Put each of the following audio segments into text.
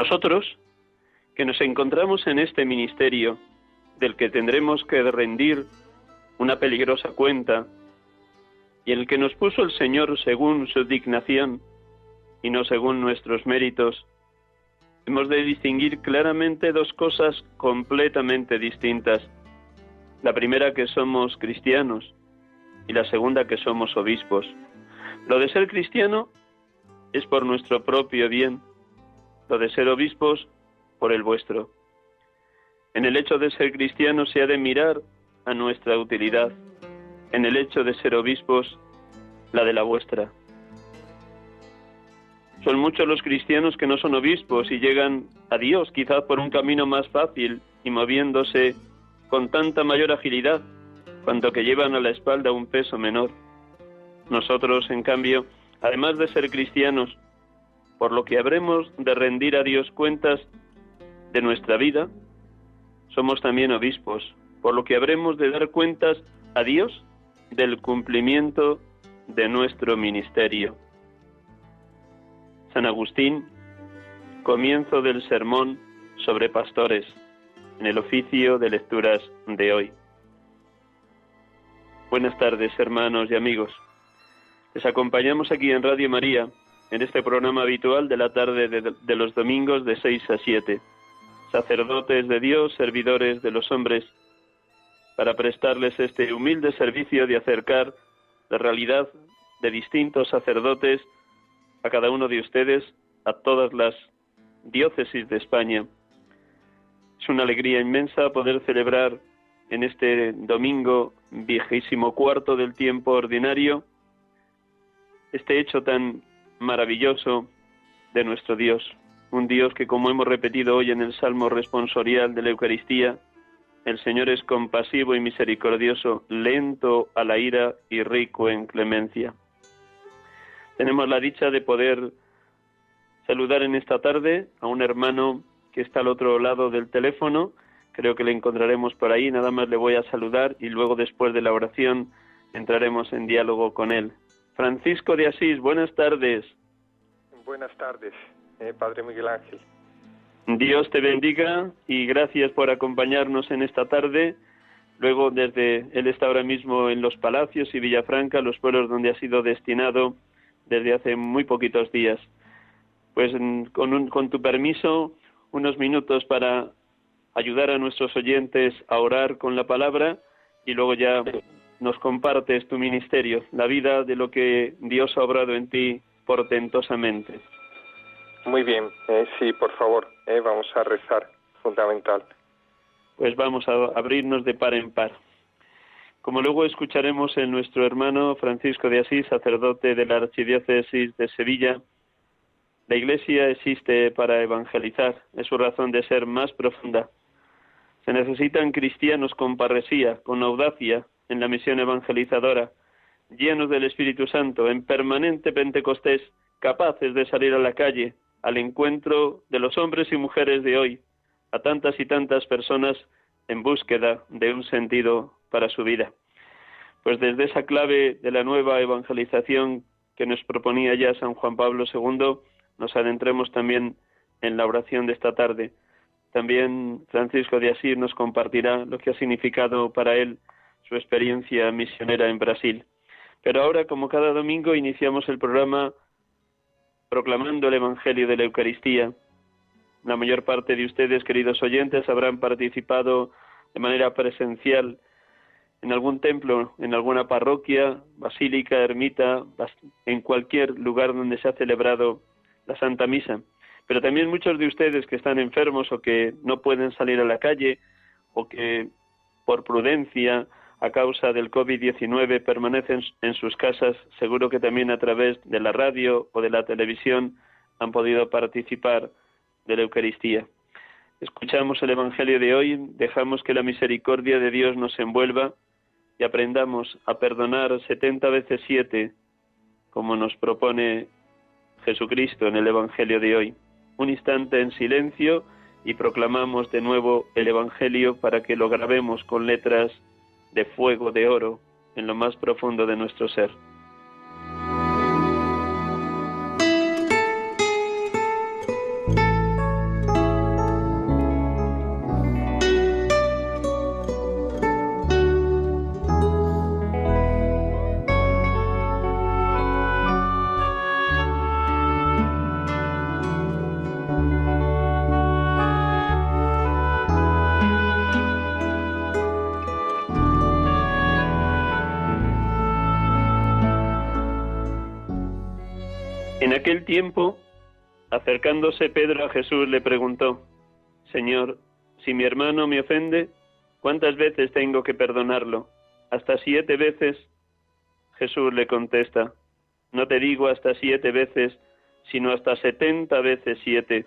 Nosotros, que nos encontramos en este ministerio, del que tendremos que rendir una peligrosa cuenta, y el que nos puso el Señor según su dignación y no según nuestros méritos, hemos de distinguir claramente dos cosas completamente distintas. La primera que somos cristianos y la segunda que somos obispos. Lo de ser cristiano es por nuestro propio bien, de ser obispos por el vuestro. En el hecho de ser cristianos se ha de mirar a nuestra utilidad, en el hecho de ser obispos la de la vuestra. Son muchos los cristianos que no son obispos y llegan a Dios quizás por un camino más fácil y moviéndose con tanta mayor agilidad, cuanto que llevan a la espalda un peso menor. Nosotros, en cambio, además de ser cristianos, por lo que habremos de rendir a Dios cuentas de nuestra vida, somos también obispos, por lo que habremos de dar cuentas a Dios del cumplimiento de nuestro ministerio. San Agustín, comienzo del sermón sobre pastores, en el oficio de lecturas de hoy. Buenas tardes, hermanos y amigos. Les acompañamos aquí en Radio María, en este programa habitual de la tarde de, los domingos de 6 a 7. Sacerdotes de Dios, servidores de los hombres, para prestarles este humilde servicio de acercar la realidad de distintos sacerdotes a cada uno de ustedes, a todas las diócesis de España. Es una alegría inmensa poder celebrar en este domingo vigésimo cuarto del tiempo ordinario este hecho tan maravilloso de nuestro Dios, un Dios que como hemos repetido hoy en el Salmo responsorial de la Eucaristía, el Señor es compasivo y misericordioso, lento a la ira y rico en clemencia. Tenemos la dicha de poder saludar en esta tarde a un hermano que está al otro lado del teléfono. Creo que le encontraremos por ahí. Nada más le voy a saludar y luego después de la oración entraremos en diálogo con él. Francisco de Asís, buenas tardes. Buenas tardes, eh, Padre Miguel Ángel. Dios te bendiga y gracias por acompañarnos en esta tarde. Luego, desde él está ahora mismo en los Palacios y Villafranca, los pueblos donde ha sido destinado desde hace muy poquitos días. Pues con, un, con tu permiso, unos minutos para ayudar a nuestros oyentes a orar con la palabra y luego ya nos compartes tu ministerio, la vida de lo que Dios ha obrado en ti portentosamente. Muy bien, eh, sí, por favor, eh, vamos a rezar, fundamental. Pues vamos a abrirnos de par en par. Como luego escucharemos en nuestro hermano Francisco de Asís, sacerdote de la Archidiócesis de Sevilla, la Iglesia existe para evangelizar, es su razón de ser más profunda. Se necesitan cristianos con parresía, con audacia en la misión evangelizadora, llenos del Espíritu Santo, en permanente Pentecostés, capaces de salir a la calle, al encuentro de los hombres y mujeres de hoy, a tantas y tantas personas en búsqueda de un sentido para su vida. Pues desde esa clave de la nueva evangelización que nos proponía ya San Juan Pablo II, nos adentremos también en la oración de esta tarde. También Francisco de Asís nos compartirá lo que ha significado para él su experiencia misionera en Brasil. Pero ahora, como cada domingo, iniciamos el programa proclamando el Evangelio de la Eucaristía. La mayor parte de ustedes, queridos oyentes, habrán participado de manera presencial en algún templo, en alguna parroquia, basílica, ermita, en cualquier lugar donde se ha celebrado la Santa Misa. Pero también muchos de ustedes que están enfermos o que no pueden salir a la calle o que por prudencia a causa del COVID-19 permanecen en sus casas, seguro que también a través de la radio o de la televisión han podido participar de la Eucaristía. Escuchamos el Evangelio de hoy, dejamos que la misericordia de Dios nos envuelva y aprendamos a perdonar setenta veces siete, como nos propone Jesucristo en el Evangelio de hoy. Un instante en silencio y proclamamos de nuevo el Evangelio para que lo grabemos con letras de fuego de oro en lo más profundo de nuestro ser. Tiempo, acercándose Pedro a Jesús, le preguntó, Señor, si mi hermano me ofende, ¿cuántas veces tengo que perdonarlo? ¿Hasta siete veces? Jesús le contesta, no te digo hasta siete veces, sino hasta setenta veces siete.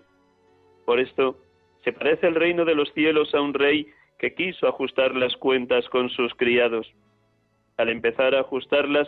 Por esto, se parece el reino de los cielos a un rey que quiso ajustar las cuentas con sus criados. Al empezar a ajustarlas,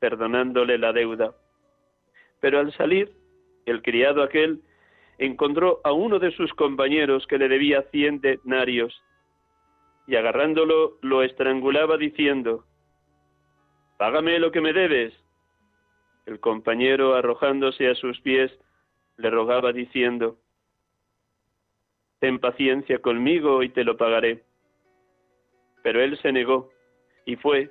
perdonándole la deuda. Pero al salir, el criado aquel encontró a uno de sus compañeros que le debía cien denarios, y agarrándolo lo estrangulaba diciendo, Págame lo que me debes. El compañero, arrojándose a sus pies, le rogaba diciendo, Ten paciencia conmigo y te lo pagaré. Pero él se negó y fue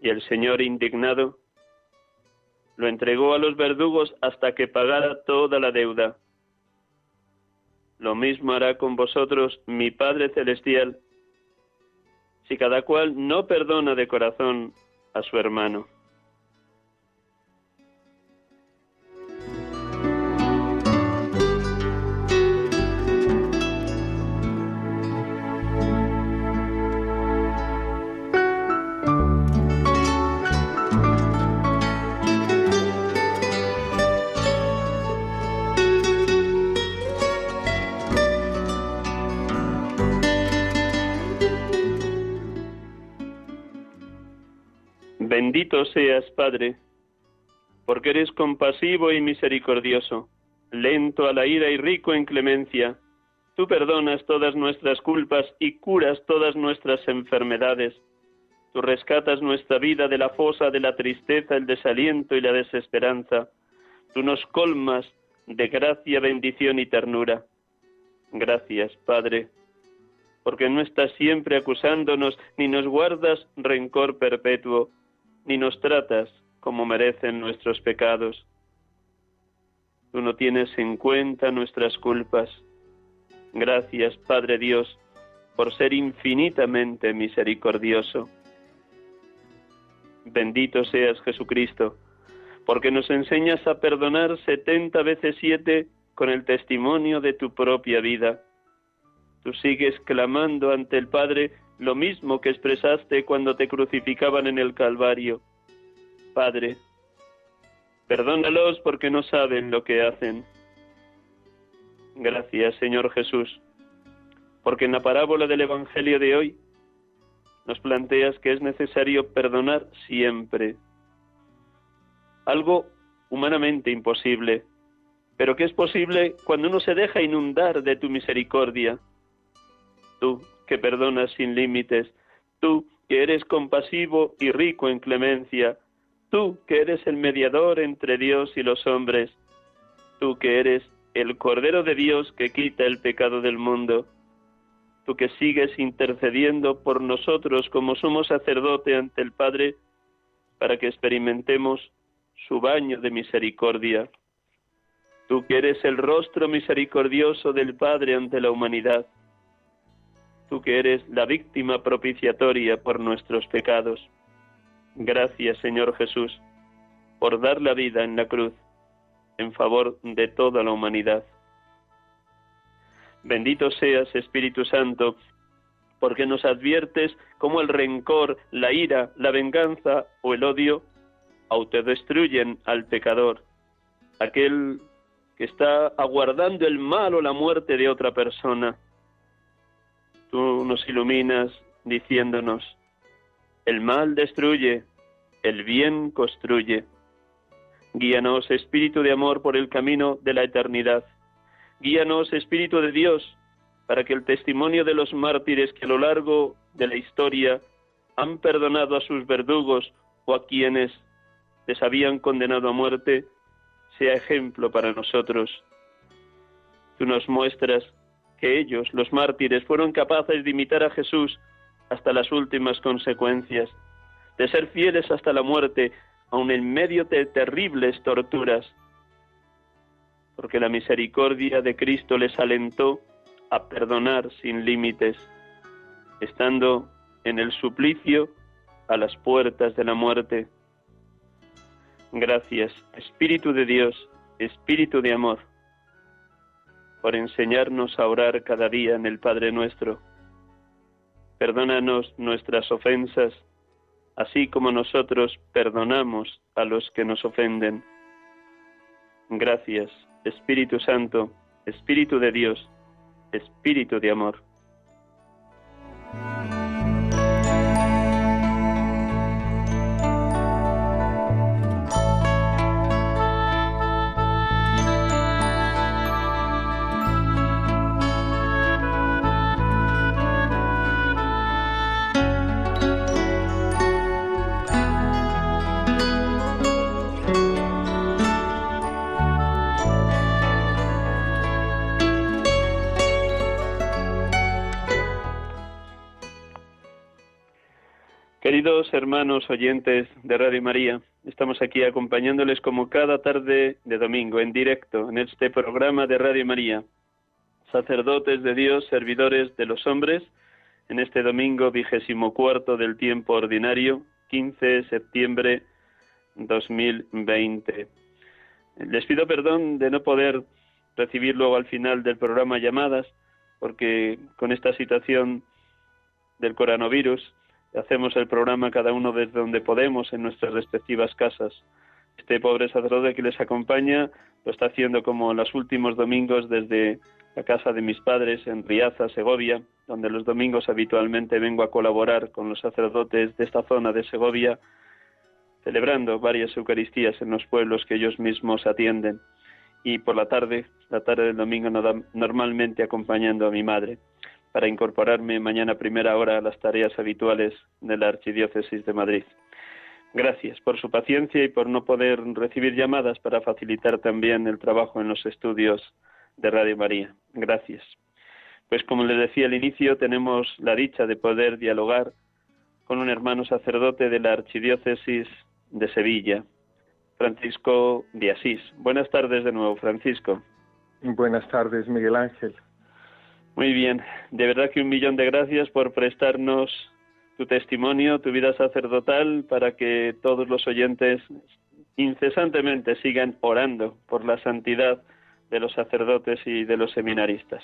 Y el Señor, indignado, lo entregó a los verdugos hasta que pagara toda la deuda. Lo mismo hará con vosotros mi Padre Celestial, si cada cual no perdona de corazón a su hermano. Bendito seas, Padre, porque eres compasivo y misericordioso, lento a la ira y rico en clemencia. Tú perdonas todas nuestras culpas y curas todas nuestras enfermedades. Tú rescatas nuestra vida de la fosa de la tristeza, el desaliento y la desesperanza. Tú nos colmas de gracia, bendición y ternura. Gracias, Padre, porque no estás siempre acusándonos, ni nos guardas rencor perpetuo, ni nos tratas como merecen nuestros pecados. Tú no tienes en cuenta nuestras culpas. Gracias, Padre Dios, por ser infinitamente misericordioso. Bendito seas Jesucristo, porque nos enseñas a perdonar setenta veces siete con el testimonio de tu propia vida. Tú sigues clamando ante el Padre lo mismo que expresaste cuando te crucificaban en el Calvario. Padre, perdónalos porque no saben lo que hacen. Gracias, Señor Jesús, porque en la parábola del Evangelio de hoy nos planteas que es necesario perdonar siempre. Algo humanamente imposible, pero que es posible cuando uno se deja inundar de tu misericordia. Tú que perdonas sin límites, tú que eres compasivo y rico en clemencia, tú que eres el mediador entre Dios y los hombres, tú que eres el Cordero de Dios que quita el pecado del mundo tú que sigues intercediendo por nosotros como somos sacerdote ante el Padre, para que experimentemos su baño de misericordia. Tú que eres el rostro misericordioso del Padre ante la humanidad. Tú que eres la víctima propiciatoria por nuestros pecados. Gracias, Señor Jesús, por dar la vida en la cruz en favor de toda la humanidad. Bendito seas, Espíritu Santo, porque nos adviertes cómo el rencor, la ira, la venganza o el odio autodestruyen al pecador, aquel que está aguardando el mal o la muerte de otra persona. Tú nos iluminas diciéndonos, el mal destruye, el bien construye. Guíanos, Espíritu de amor, por el camino de la eternidad Guíanos, Espíritu de Dios, para que el testimonio de los mártires que a lo largo de la historia han perdonado a sus verdugos o a quienes les habían condenado a muerte, sea ejemplo para nosotros. Tú nos muestras que ellos, los mártires, fueron capaces de imitar a Jesús hasta las últimas consecuencias, de ser fieles hasta la muerte, aun en medio de terribles torturas porque la misericordia de Cristo les alentó a perdonar sin límites, estando en el suplicio a las puertas de la muerte. Gracias, Espíritu de Dios, Espíritu de amor, por enseñarnos a orar cada día en el Padre nuestro. Perdónanos nuestras ofensas, así como nosotros perdonamos a los que nos ofenden. Gracias, Espíritu Santo, Espíritu de Dios, Espíritu de amor. Hermanos oyentes de Radio María, estamos aquí acompañándoles como cada tarde de domingo en directo en este programa de Radio María, sacerdotes de Dios, servidores de los hombres, en este domingo vigésimo cuarto del tiempo ordinario, 15 de septiembre 2020. Les pido perdón de no poder recibir luego al final del programa llamadas, porque con esta situación del coronavirus hacemos el programa cada uno desde donde podemos en nuestras respectivas casas. Este pobre sacerdote que les acompaña lo está haciendo como los últimos domingos desde la casa de mis padres en Riaza, Segovia, donde los domingos habitualmente vengo a colaborar con los sacerdotes de esta zona de Segovia, celebrando varias Eucaristías en los pueblos que ellos mismos atienden. Y por la tarde, la tarde del domingo, normalmente acompañando a mi madre para incorporarme mañana primera hora a las tareas habituales de la Archidiócesis de Madrid. Gracias por su paciencia y por no poder recibir llamadas para facilitar también el trabajo en los estudios de Radio María. Gracias. Pues como les decía al inicio, tenemos la dicha de poder dialogar con un hermano sacerdote de la Archidiócesis de Sevilla, Francisco de Asís. Buenas tardes de nuevo, Francisco. Buenas tardes, Miguel Ángel. Muy bien, de verdad que un millón de gracias por prestarnos tu testimonio, tu vida sacerdotal, para que todos los oyentes incesantemente sigan orando por la santidad de los sacerdotes y de los seminaristas.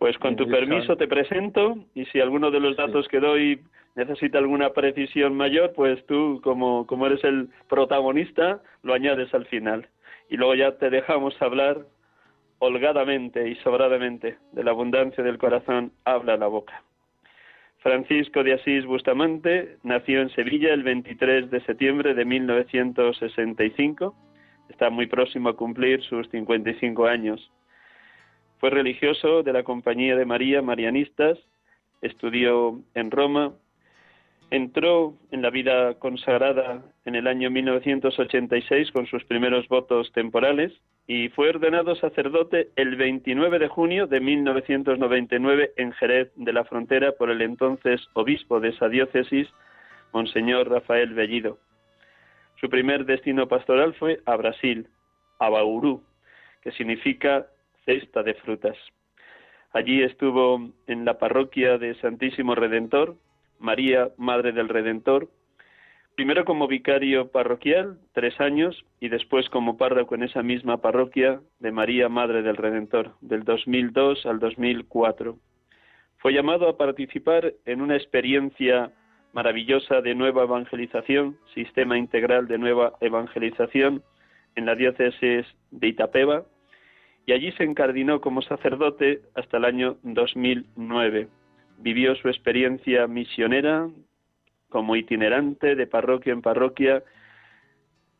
Pues con tu permiso te presento y si alguno de los datos que doy necesita alguna precisión mayor, pues tú como, como eres el protagonista lo añades al final. Y luego ya te dejamos hablar holgadamente y sobradamente de la abundancia del corazón, habla la boca. Francisco de Asís Bustamante nació en Sevilla el 23 de septiembre de 1965. Está muy próximo a cumplir sus 55 años. Fue religioso de la Compañía de María Marianistas, estudió en Roma, entró en la vida consagrada en el año 1986 con sus primeros votos temporales y fue ordenado sacerdote el 29 de junio de 1999 en Jerez de la Frontera por el entonces obispo de esa diócesis, Monseñor Rafael Bellido. Su primer destino pastoral fue a Brasil, a Bauru, que significa cesta de frutas. Allí estuvo en la parroquia de Santísimo Redentor, María, Madre del Redentor, primero como vicario parroquial, tres años, y después como párroco en esa misma parroquia de María, Madre del Redentor, del 2002 al 2004. Fue llamado a participar en una experiencia maravillosa de nueva evangelización, sistema integral de nueva evangelización en la diócesis de Itapeva, y allí se encardinó como sacerdote hasta el año 2009. Vivió su experiencia misionera como itinerante de parroquia en parroquia,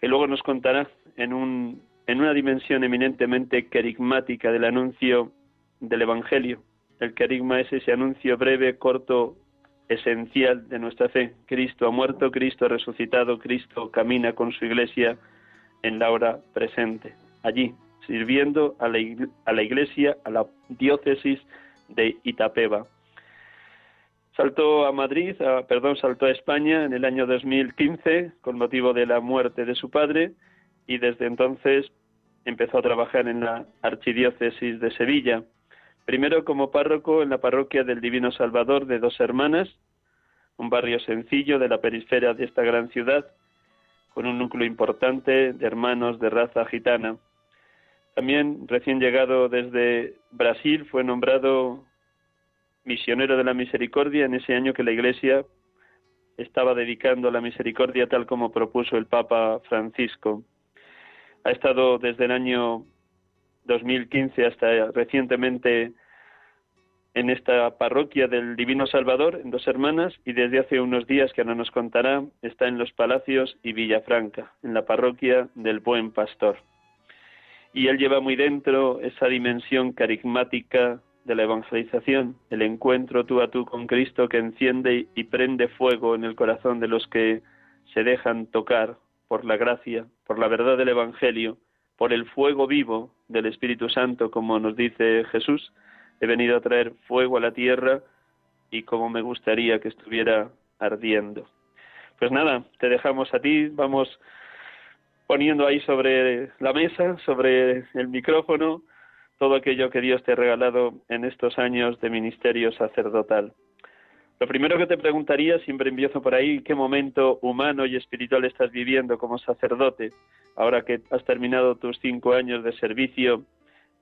que luego nos contará en, un, en una dimensión eminentemente querigmática del anuncio del Evangelio. El querigma es ese anuncio breve, corto, esencial de nuestra fe. Cristo ha muerto, Cristo ha resucitado, Cristo camina con su iglesia en la hora presente. Allí, sirviendo a la, a la iglesia, a la diócesis de Itapeva. Saltó a Madrid, perdón, saltó a España en el año 2015 con motivo de la muerte de su padre y desde entonces empezó a trabajar en la archidiócesis de Sevilla. Primero como párroco en la parroquia del Divino Salvador de Dos Hermanas, un barrio sencillo de la periferia de esta gran ciudad, con un núcleo importante de hermanos de raza gitana. También, recién llegado desde Brasil, fue nombrado misionero de la misericordia en ese año que la Iglesia estaba dedicando la misericordia tal como propuso el Papa Francisco. Ha estado desde el año 2015 hasta recientemente en esta parroquia del Divino Salvador, en Dos Hermanas, y desde hace unos días, que no nos contará, está en Los Palacios y Villafranca, en la parroquia del Buen Pastor y él lleva muy dentro esa dimensión carismática de la evangelización, el encuentro tú a tú con Cristo que enciende y prende fuego en el corazón de los que se dejan tocar por la gracia, por la verdad del Evangelio, por el fuego vivo del Espíritu Santo, como nos dice Jesús, he venido a traer fuego a la tierra y como me gustaría que estuviera ardiendo. Pues nada, te dejamos a ti, vamos poniendo ahí sobre la mesa, sobre el micrófono, todo aquello que Dios te ha regalado en estos años de ministerio sacerdotal. Lo primero que te preguntaría, siempre empiezo por ahí, ¿qué momento humano y espiritual estás viviendo como sacerdote, ahora que has terminado tus cinco años de servicio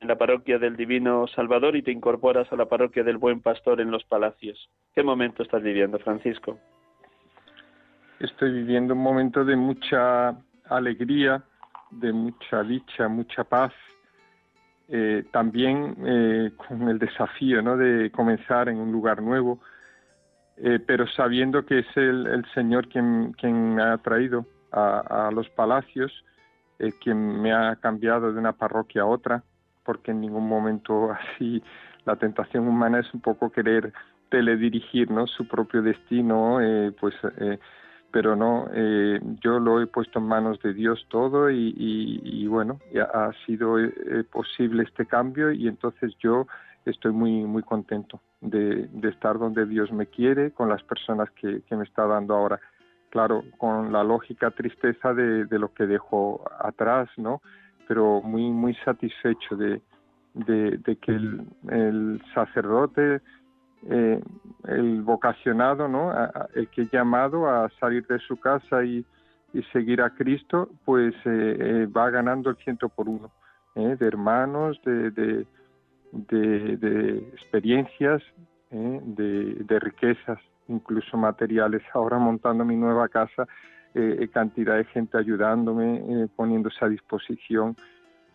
en la parroquia del Divino Salvador y te incorporas a la parroquia del Buen Pastor en los Palacios? ¿Qué momento estás viviendo, Francisco? Estoy viviendo un momento de mucha alegría, de mucha dicha, mucha paz, eh, también eh, con el desafío ¿no? de comenzar en un lugar nuevo, eh, pero sabiendo que es el, Señor quien, me ha traído a, los palacios, quien me ha cambiado de una parroquia a otra, porque en ningún momento así la tentación humana es un poco querer teledirigir ¿no? su propio destino, eh, pues, eh, pero no, eh, yo lo he puesto en manos de Dios todo y, y, bueno, ha sido posible este cambio y entonces yo estoy muy, muy contento de, estar donde Dios me quiere, con las personas que, que, me está dando ahora. Claro, con la lógica tristeza de, de lo que dejo atrás, ¿no? Pero muy, muy satisfecho de, de, que el, sacerdote, eh, el vocacionado, ¿no? el que he llamado a salir de su casa y, seguir a Cristo, pues eh, eh, va ganando el ciento por uno, de hermanos, de, de, de, experiencias, de, riquezas, incluso materiales. Ahora montando mi nueva casa, cantidad de gente ayudándome, poniéndose a disposición.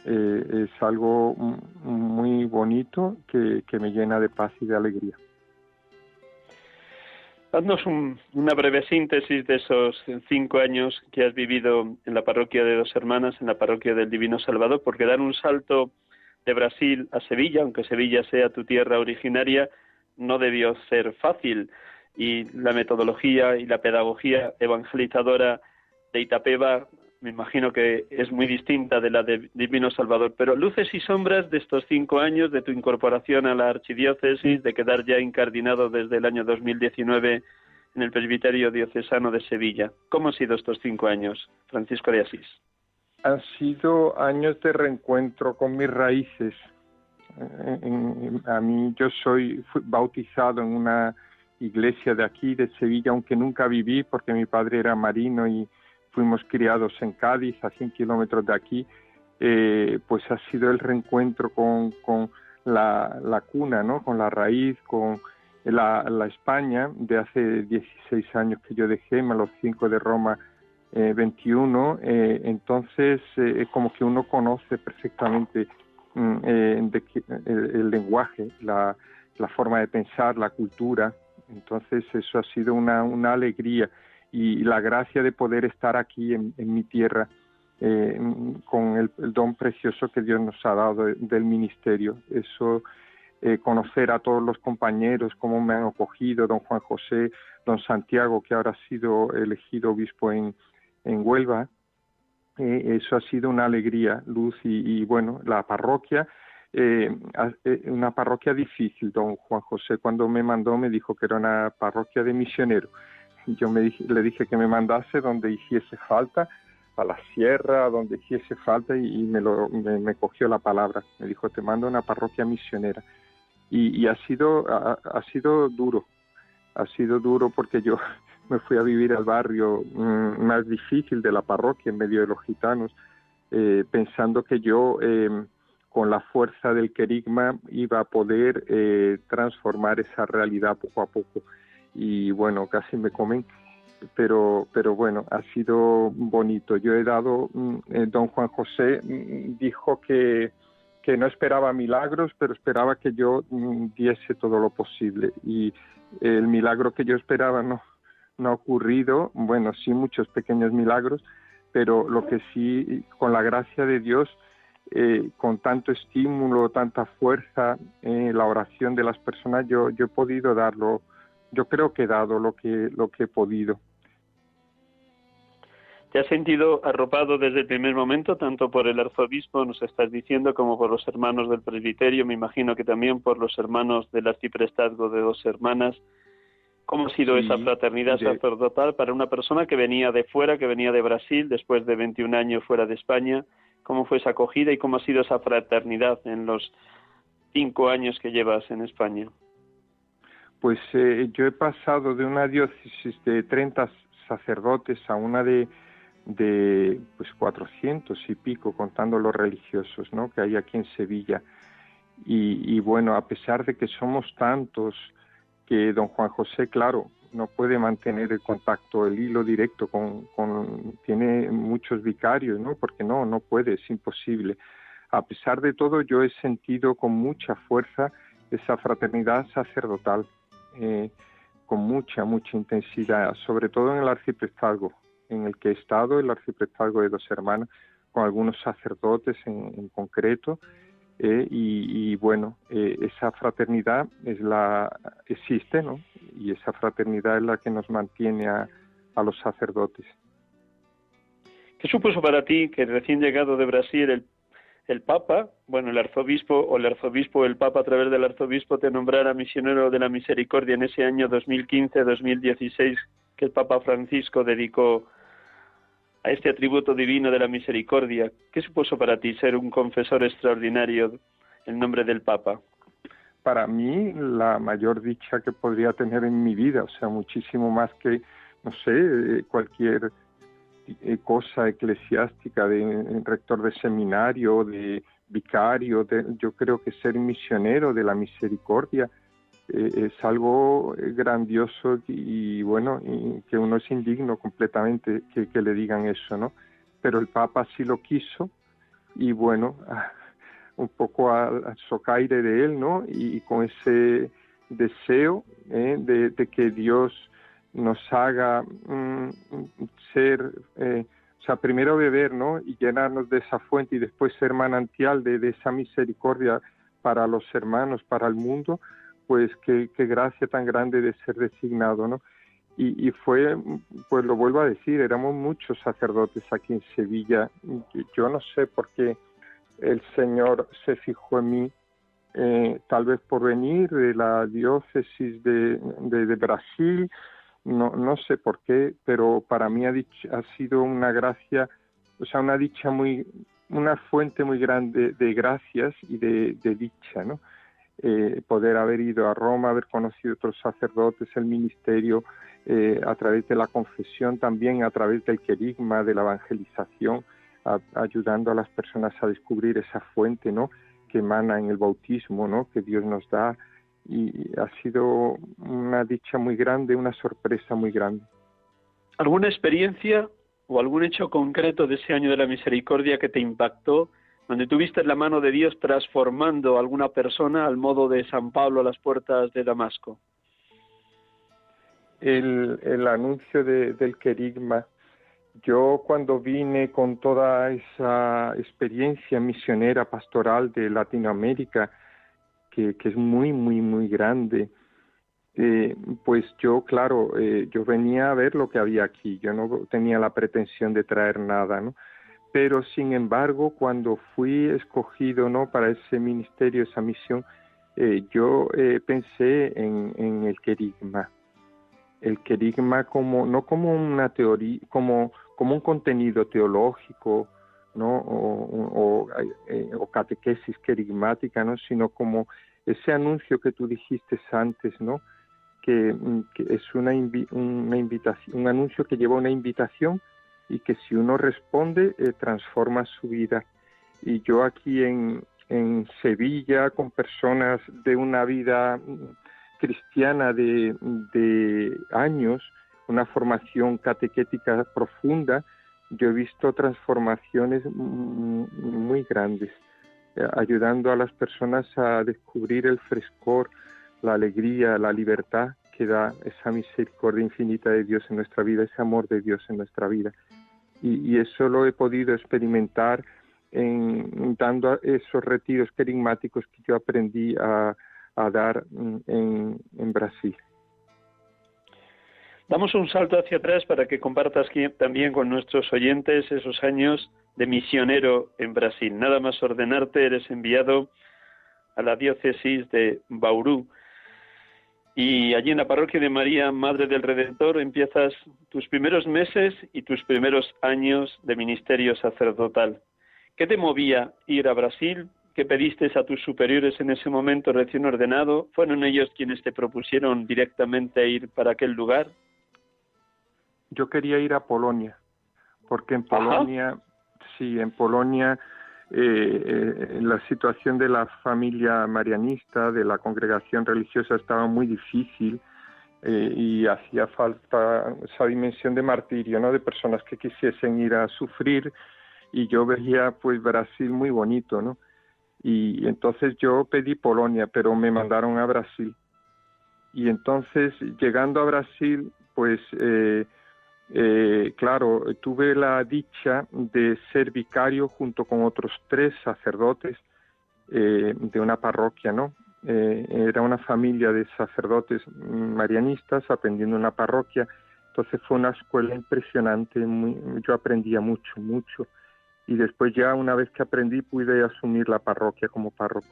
Eh, es algo muy bonito que, me llena de paz y de alegría. Haznos una breve síntesis de esos cinco años que has vivido en la parroquia de Dos Hermanas, en la parroquia del Divino Salvador, porque dar un salto de Brasil a Sevilla, aunque Sevilla sea tu tierra originaria, no debió ser fácil. Y la metodología y la pedagogía evangelizadora de Itapeva me imagino que es muy distinta de la de Divino Salvador, pero luces y sombras de estos cinco años, de tu incorporación a la archidiócesis, de quedar ya incardinado desde el año 2019 en el Presbiterio Diocesano de Sevilla. ¿Cómo han sido estos cinco años, Francisco de Asís? Han sido años de reencuentro con mis raíces. a mí yo soy bautizado en una iglesia de aquí, de Sevilla, aunque nunca viví porque mi padre era marino y fuimos criados en Cádiz, a 100 kilómetros de aquí, eh, pues ha sido el reencuentro con, con la, la, cuna, ¿no? con la raíz, con la, España de hace 16 años que yo dejé, más los 5 de Roma eh, 21, eh, entonces eh, es como que uno conoce perfectamente mm, el, el, lenguaje, la, la forma de pensar, la cultura, entonces eso ha sido una, una alegría y la gracia de poder estar aquí en, mi tierra eh, con el, don precioso que Dios nos ha dado del ministerio. Eso, eh, conocer a todos los compañeros, cómo me han acogido, don Juan José, don Santiago, que ahora ha sido elegido obispo en, en Huelva, eh, eso ha sido una alegría, luz y, bueno, la parroquia. una parroquia difícil, don Juan José cuando me mandó me dijo que era una parroquia de misioneros yo me le dije que me mandase donde hiciese falta, a la sierra, donde hiciese falta, y, me, lo, me, cogió la palabra. Me dijo, te mando a una parroquia misionera. Y, ha, sido, ha, sido duro, ha sido duro porque yo me fui a vivir al barrio mm, más difícil de la parroquia, en medio de los gitanos, eh, pensando que yo... Em, con la fuerza del querigma iba a poder eh, transformar esa realidad poco a poco y bueno, casi me comen, pero, pero bueno, ha sido bonito. Yo he dado, mm, eh, don Juan José mm, dijo que, que no esperaba milagros, pero esperaba que yo mm, diese todo lo posible y el milagro que yo esperaba no, no ha ocurrido, bueno, sí muchos pequeños milagros, pero lo que sí, con la gracia de Dios, eh, con tanto estímulo, tanta fuerza, en la oración de las personas, yo, yo he podido darlo yo creo que he dado lo que, lo que he podido. ¿Te has sentido arropado desde el primer momento, tanto por el arzobispo, nos estás diciendo, como por los hermanos del presbiterio? Me imagino que también por los hermanos del arciprestazgo de dos hermanas. ¿Cómo ha sido esa fraternidad sacerdotal para una persona que venía de fuera, que venía de Brasil, después de 21 años fuera de España? ¿Cómo fue esa acogida y cómo ha sido esa fraternidad en los cinco años que llevas en España? Pues eh, yo he pasado de una diócesis de 30 sacerdotes a una de, de pues 400 y pico, contando los religiosos ¿no? que hay aquí en Sevilla. Y, y, bueno, a pesar de que somos tantos, que don Juan José, claro, no puede mantener el contacto, el hilo directo con, con tiene muchos vicarios, ¿no? Porque no, no puede, es imposible. A pesar de todo, yo he sentido con mucha fuerza esa fraternidad sacerdotal eh, con mucha, mucha intensidad, sobre todo en el arciprestazgo, en el que he estado, el arciprestazgo de dos hermanas, con algunos sacerdotes en, concreto, eh, y, bueno, eh, esa fraternidad es la existe, ¿no? Y esa fraternidad es la que nos mantiene a, a los sacerdotes. ¿Qué supuso para ti que recién llegado de Brasil el, el Papa, bueno, el arzobispo o el arzobispo, el Papa a través del arzobispo te nombrara misionero de la misericordia en ese año 2015-2016 que el Papa Francisco dedicó a este atributo divino de la misericordia. ¿Qué supuso para ti ser un confesor extraordinario en nombre del Papa? Para mí, la mayor dicha que podría tener en mi vida, o sea, muchísimo más que, no sé, eh, cualquier cosa eclesiástica de rector de seminario, de vicario, de, yo creo que ser misionero de la misericordia eh, es algo eh, grandioso y, bueno, que uno es indigno completamente que, le digan eso, ¿no? Pero el Papa sí lo quiso y bueno, un poco al socaire de él, ¿no? Y, con ese deseo ¿eh? de, que Dios nos haga mm, ser, o sea, primero beber, ¿no? Y llenarnos de esa fuente y después ser manantial de, esa misericordia para los hermanos, para el mundo, pues qué, gracia tan grande de ser designado, ¿no? Y, fue, pues lo vuelvo a decir, éramos muchos sacerdotes aquí en Sevilla. Yo no sé por qué el Señor se fijó en mí, eh, tal vez por venir de la diócesis de, Brasil, no, no sé por qué, pero para mí ha, ha sido una gracia, o sea, una dicha muy, una fuente muy grande de gracias y de, de dicha, ¿no? Eh, poder haber ido a Roma, haber conocido otros sacerdotes, el ministerio, eh, a través de la confesión, también a través del querigma, de la evangelización, ayudando a las personas a descubrir esa fuente, ¿no? Que emana en el bautismo, ¿no? Que Dios nos da y ha sido una dicha muy grande, una sorpresa muy grande. ¿Alguna experiencia o algún hecho concreto de ese año de la misericordia que te impactó donde tuviste la mano de Dios transformando a alguna persona al modo de San Pablo a las puertas de Damasco? El, anuncio del querigma. Yo cuando vine con toda esa experiencia misionera pastoral de Latinoamérica, que, es muy, muy, muy grande, eh, pues yo, claro, eh, yo venía a ver lo que había aquí, yo no tenía la pretensión de traer nada, ¿no? pero sin embargo cuando fui escogido no para ese ministerio esa misión eh, yo pensé en, el querigma. El querigma como no como una teoría como como un contenido teológico no o, eh, catequesis querigmática no sino como ese anuncio que tú dijiste antes no que, es una, una invitación un anuncio que lleva una invitación y que si uno responde eh, transforma su vida. Y yo aquí en, en Sevilla, con personas de una vida mm, cristiana de, de años, una formación catequética profunda, yo he visto transformaciones mm, muy grandes, eh, ayudando a las personas a descubrir el frescor, la alegría, la libertad que da esa misericordia infinita de Dios en nuestra vida, ese amor de Dios en nuestra vida y, eso lo he podido experimentar en dando esos retiros querigmáticos que yo aprendí a, dar en, en, Brasil. Damos un salto hacia atrás para que compartas también con nuestros oyentes esos años de misionero en Brasil. Nada más ordenarte, eres enviado a la diócesis de Bauru. Y allí en la parroquia de María, Madre del Redentor, empiezas tus primeros meses y tus primeros años de ministerio sacerdotal. ¿Qué te movía ir a Brasil? ¿Qué pediste a tus superiores en ese momento recién ordenado? ¿Fueron ellos quienes te propusieron directamente ir para aquel lugar? Yo quería ir a Polonia, porque en Polonia, sí, en Polonia eh, eh, la situación de la familia marianista, de la congregación religiosa estaba muy difícil eh, y hacía falta esa dimensión de martirio, ¿no? De personas que quisiesen ir a sufrir y yo veía pues Brasil muy bonito, ¿no? Y entonces yo pedí Polonia, pero me mandaron a Brasil. Y entonces llegando a Brasil, pues eh, eh, claro, tuve la dicha de ser vicario junto con otros tres sacerdotes eh, de una parroquia, ¿no? Eh, era una familia de sacerdotes marianistas aprendiendo una parroquia, entonces fue una escuela impresionante, yo aprendía mucho, mucho, y después ya una vez que aprendí pude asumir la parroquia como párroco.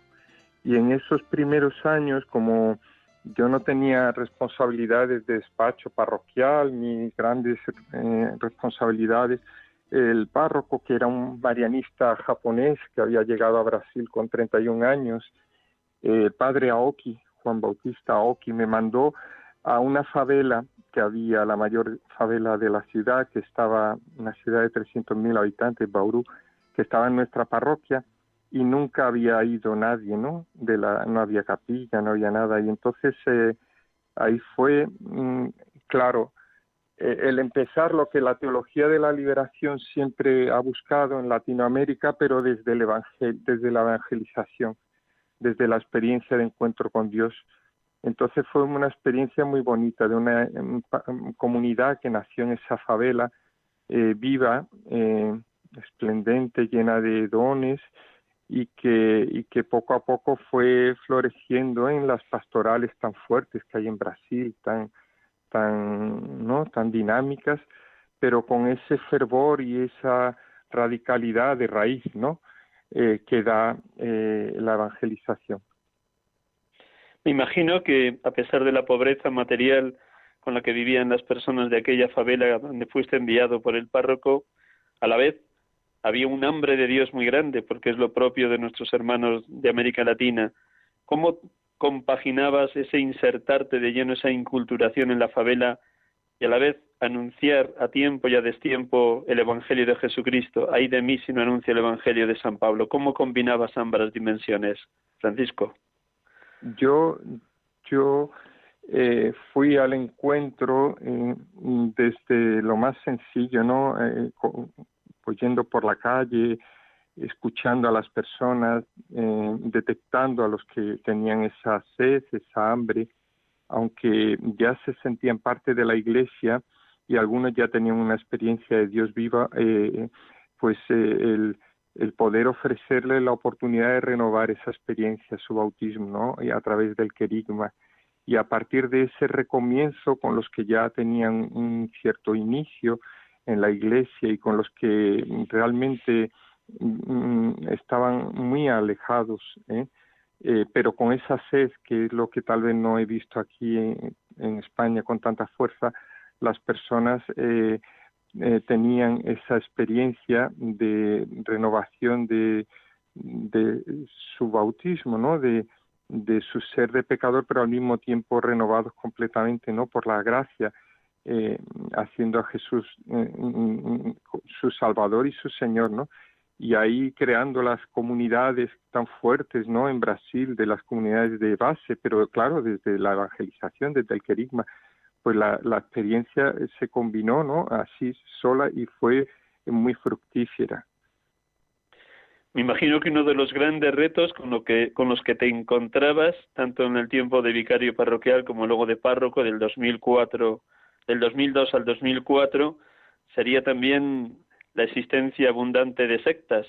Y en esos primeros años, como yo no tenía responsabilidades de despacho parroquial ni grandes eh, responsabilidades, el párroco, que era un marianista japonés que había llegado a Brasil con 31 años, el padre Aoki, Juan Bautista Aoki, me mandó a una favela que había, la mayor favela de la ciudad, que estaba, una ciudad de 300.000 habitantes, Bauru, que estaba en nuestra parroquia, y nunca había ido nadie, ¿no? De la, no había capilla, no había nada, y entonces eh, ahí fue, mm, claro, eh, el empezar lo que la teología de la liberación siempre ha buscado en Latinoamérica, pero desde, el evangel desde la evangelización, desde la experiencia de encuentro con Dios. Entonces fue una experiencia muy bonita de una comunidad que nació en esa favela eh, viva, eh, esplendente, llena de dones y que, y que poco a poco fue floreciendo en las pastorales tan fuertes que hay en Brasil, tan, tan, ¿no? tan dinámicas, pero con ese fervor y esa radicalidad de raíz ¿no? Eh, que da eh, la evangelización. Me imagino que a pesar de la pobreza material con la que vivían las personas de aquella favela donde fuiste enviado por el párroco, a la vez había un hambre de Dios muy grande, porque es lo propio de nuestros hermanos de América Latina. ¿Cómo compaginabas ese insertarte de lleno, esa inculturación en la favela y a la vez anunciar a tiempo y a destiempo el Evangelio de Jesucristo? Ay de mí si no anuncio el Evangelio de San Pablo. ¿Cómo combinabas ambas dimensiones, Francisco? Yo, yo eh, fui al encuentro eh, desde lo más sencillo, ¿no? Eh, pues yendo por la calle, escuchando a las personas, eh, detectando a los que tenían esa sed, esa hambre, aunque ya se sentían parte de la iglesia y algunos ya tenían una experiencia de Dios viva, eh, pues eh, el, el, poder ofrecerle la oportunidad de renovar esa experiencia, su bautismo, ¿no? Y a través del querigma. Y a partir de ese recomienzo con los que ya tenían un cierto inicio en la iglesia y con los que realmente Mm, estaban muy alejados, ¿eh? ¿eh? pero con esa sed, que es lo que tal vez no he visto aquí en, España con tanta fuerza, las personas eh, tenían esa experiencia de renovación de, de su bautismo, ¿no? De, de su ser de pecador, pero al mismo tiempo renovados completamente, ¿no? Por la gracia, eh, haciendo a Jesús eh, su Salvador y su Señor, ¿no? y ahí creando las comunidades tan fuertes, ¿no? En Brasil, de las comunidades de base, pero claro, desde la evangelización, desde el querigma, pues la, la experiencia se combinó, ¿no? Así sola y fue muy fructífera. Me imagino que uno de los grandes retos con, lo que, con los que te encontrabas, tanto en el tiempo de vicario parroquial como luego de párroco del 2004, del 2002 al 2004, sería también la existencia abundante de sectas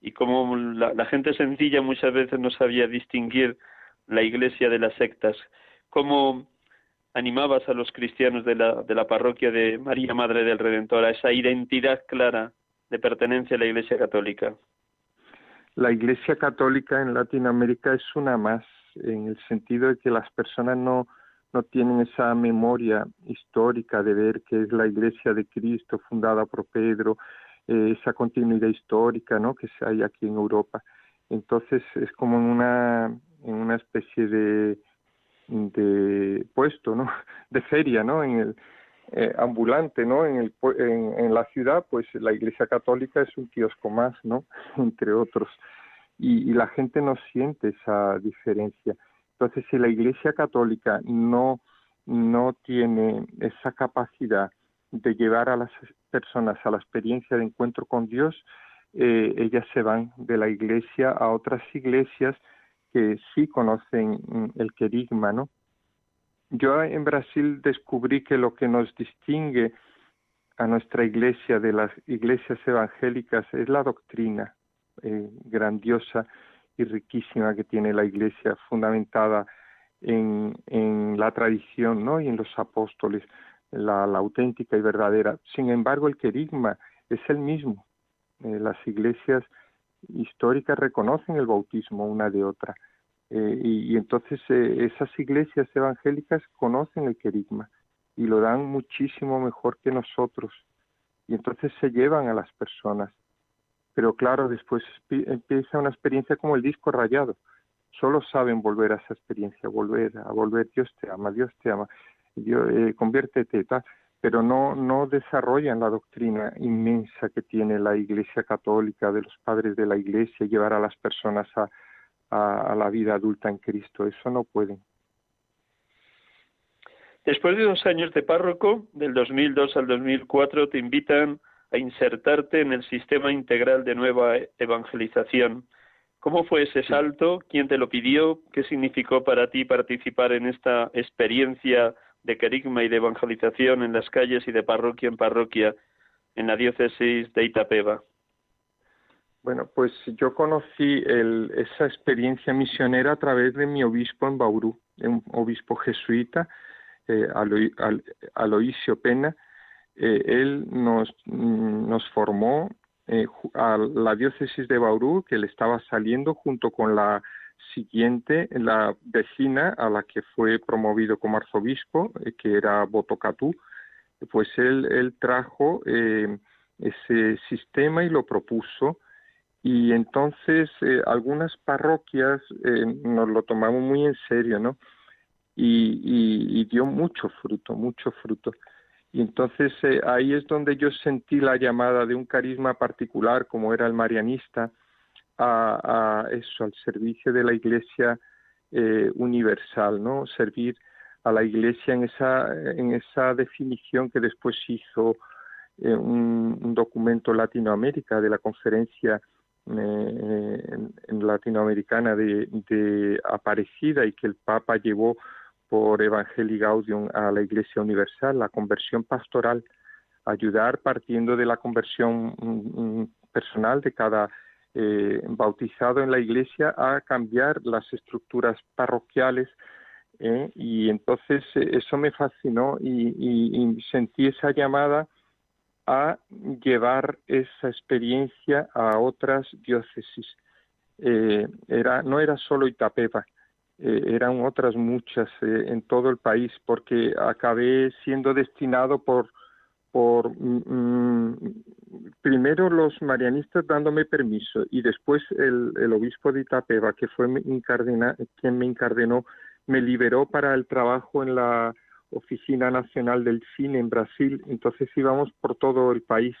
y como la, gente sencilla muchas veces no sabía distinguir la iglesia de las sectas. ¿Cómo animabas a los cristianos de la, de la parroquia de María Madre del Redentor a esa identidad clara de pertenencia a la Iglesia Católica? La Iglesia Católica en Latinoamérica es una más, en el sentido de que las personas no, no tienen esa memoria histórica de ver que es la Iglesia de Cristo fundada por Pedro, eh, esa continuidad histórica ¿no? que hay aquí en Europa. Entonces es como en una, en una especie de, de puesto, ¿no? de feria, ¿no? en el eh, ambulante, ¿no? En, el, en, en, la ciudad, pues la Iglesia Católica es un kiosco más, ¿no? Entre otros. Y, y la gente no siente esa diferencia. Entonces, si la Iglesia Católica no, no tiene esa capacidad de llevar a las personas a la experiencia de encuentro con Dios, eh, ellas se van de la iglesia a otras iglesias que sí conocen mm, el querigma, ¿no? Yo en Brasil descubrí que lo que nos distingue a nuestra iglesia de las iglesias evangélicas es la doctrina eh, grandiosa riquísima que tiene la Iglesia, fundamentada en, la tradición ¿no? y en los apóstoles, la, auténtica y verdadera. Sin embargo, el querigma es el mismo. Eh, las iglesias históricas reconocen el bautismo una de otra. Eh, y, y, entonces eh, esas iglesias evangélicas conocen el querigma y lo dan muchísimo mejor que nosotros. Y entonces se llevan a las personas. Pero claro, después empieza una experiencia como el disco rayado solo saben volver a esa experiencia, volver a volver, Dios te ama, Dios te ama, Dios, eh, conviértete, pero no, no desarrollan la doctrina inmensa que tiene la Iglesia Católica, de los padres de la Iglesia, llevar a las personas a, a la vida adulta en Cristo, eso no pueden. Después de dos años de párroco, del 2002 al 2004, te invitan a insertarte en el sistema integral de nueva evangelización ¿Cómo fue ese salto? ¿Quién te lo pidió? ¿Qué significó para ti participar en esta experiencia de querigma y de evangelización en las calles y de parroquia en parroquia en la diócesis de Itapeva? Bueno, pues yo conocí el, esa experiencia misionera a través de mi obispo en Bauru, un obispo jesuita, eh, Aloisio Pena. Eh, él nos, nos formó eh, a la diócesis de Bauru, que le estaba saliendo junto con la siguiente, la vecina a la que fue promovido como arzobispo, eh, que era Botocatú, pues él, trajo ese sistema y lo propuso. Y entonces algunas parroquias nos lo tomamos muy en serio, ¿no? y, dio mucho fruto, mucho fruto. Y entonces eh, ahí es donde yo sentí la llamada de un carisma particular, como era el marianista, a, eso, al servicio de la Iglesia eh, universal, ¿no? Servir a la Iglesia en esa, en esa definición que después hizo eh, un, documento Latinoamérica de la conferencia en, latinoamericana de Aparecida y que el Papa llevó por Evangelii Gaudium a la Iglesia Universal, la conversión pastoral, ayudar partiendo de la conversión mm, mm, personal de cada eh, bautizado en la Iglesia a cambiar las estructuras parroquiales eh, y entonces eh, eso me fascinó y, sentí esa llamada a llevar esa experiencia a otras diócesis. era, no era solo Itapeva, eh, eran otras muchas eh, en todo el país, porque acabé siendo destinado por, por mm, mm, primero los marianistas dándome permiso y después el, obispo de Itapeva, que fue quien me encardenó, me liberó para el trabajo en la Oficina Nacional del Cine en Brasil. Entonces íbamos por todo el país.